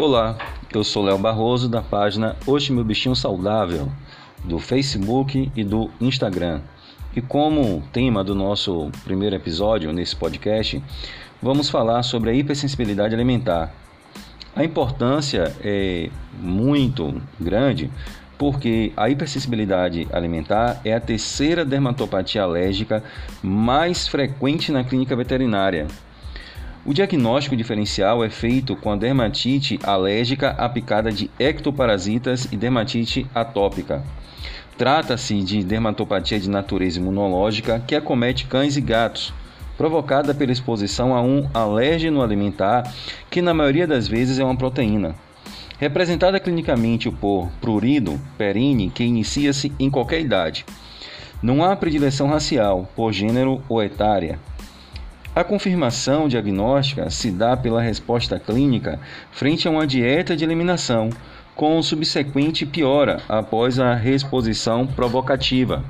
Olá, eu sou Léo Barroso da página Oxe Meu Bichinho Saudável do Facebook e do Instagram. E como tema do nosso primeiro episódio nesse podcast, vamos falar sobre a hipersensibilidade alimentar. A importância é muito grande porque a hipersensibilidade alimentar é a terceira dermatopatia alérgica mais frequente na clínica veterinária. O diagnóstico diferencial é feito com a dermatite alérgica a picada de ectoparasitas e dermatite atópica. Trata-se de dermatopatia de natureza imunológica que acomete cães e gatos, provocada pela exposição a um alérgeno alimentar que na maioria das vezes é uma proteína. Representada clinicamente por prurido perine que inicia-se em qualquer idade. Não há predileção racial, por gênero ou etária. A confirmação diagnóstica se dá pela resposta clínica frente a uma dieta de eliminação, com subsequente piora após a reexposição provocativa.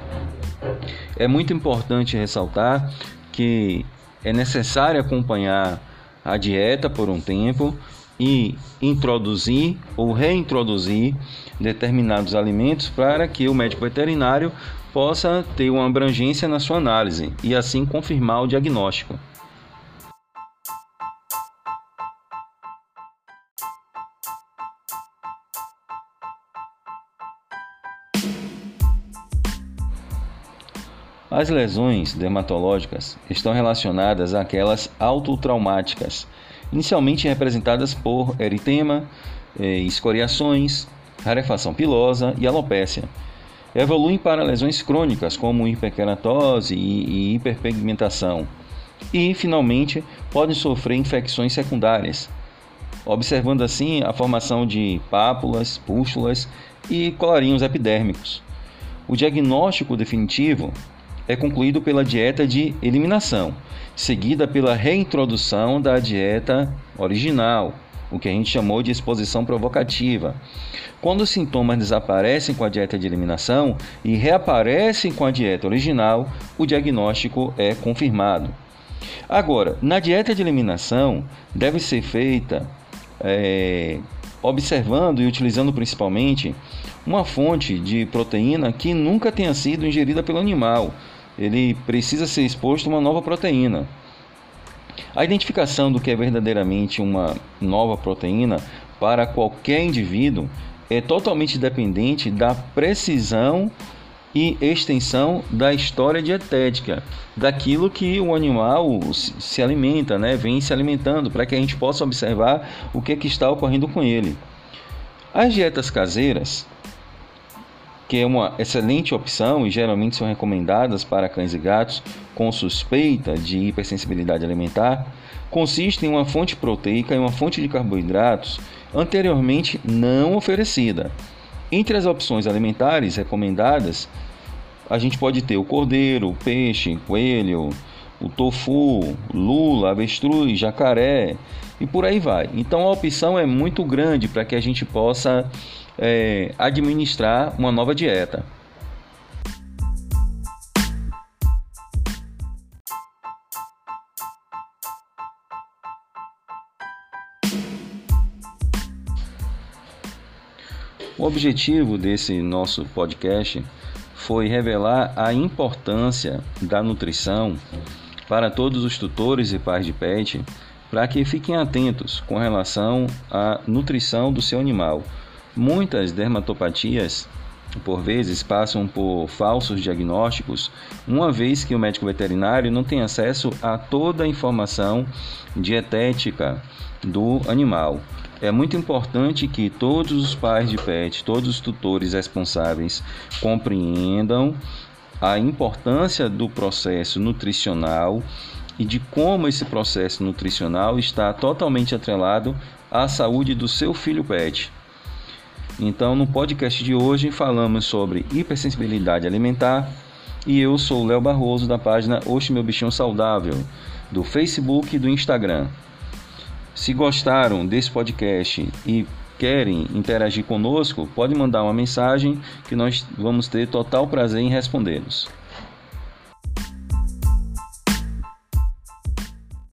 É muito importante ressaltar que é necessário acompanhar a dieta por um tempo e introduzir ou reintroduzir determinados alimentos para que o médico veterinário possa ter uma abrangência na sua análise e assim confirmar o diagnóstico. As lesões dermatológicas estão relacionadas àquelas autotraumáticas, inicialmente representadas por eritema, eh, escoriações, rarefação pilosa e alopécia. Evoluem para lesões crônicas como hiperkeratose e hiperpigmentação. E, finalmente, podem sofrer infecções secundárias, observando assim a formação de pápulas, pústulas e colarinhos epidérmicos. O diagnóstico definitivo é concluído pela dieta de eliminação, seguida pela reintrodução da dieta original, o que a gente chamou de exposição provocativa. Quando os sintomas desaparecem com a dieta de eliminação e reaparecem com a dieta original, o diagnóstico é confirmado. Agora, na dieta de eliminação, deve ser feita é, observando e utilizando principalmente uma fonte de proteína que nunca tenha sido ingerida pelo animal, ele precisa ser exposto a uma nova proteína. A identificação do que é verdadeiramente uma nova proteína para qualquer indivíduo é totalmente dependente da precisão e extensão da história dietética, daquilo que o animal se alimenta, né? vem se alimentando, para que a gente possa observar o que, é que está ocorrendo com ele. As dietas caseiras que é uma excelente opção e geralmente são recomendadas para cães e gatos com suspeita de hipersensibilidade alimentar, consiste em uma fonte proteica e uma fonte de carboidratos anteriormente não oferecida. Entre as opções alimentares recomendadas, a gente pode ter o cordeiro, o peixe, o coelho, o tofu, lula, avestruz, jacaré e por aí vai. Então a opção é muito grande para que a gente possa é, administrar uma nova dieta. O objetivo desse nosso podcast foi revelar a importância da nutrição para todos os tutores e pais de pet, para que fiquem atentos com relação à nutrição do seu animal Muitas dermatopatias, por vezes, passam por falsos diagnósticos, uma vez que o médico veterinário não tem acesso a toda a informação dietética do animal. É muito importante que todos os pais de pet, todos os tutores responsáveis compreendam a importância do processo nutricional e de como esse processo nutricional está totalmente atrelado à saúde do seu filho pet. Então, no podcast de hoje falamos sobre hipersensibilidade alimentar e eu sou Léo Barroso da página Oxe Meu Bichinho Saudável do Facebook e do Instagram. Se gostaram desse podcast e querem interagir conosco, pode mandar uma mensagem que nós vamos ter total prazer em respondê-los.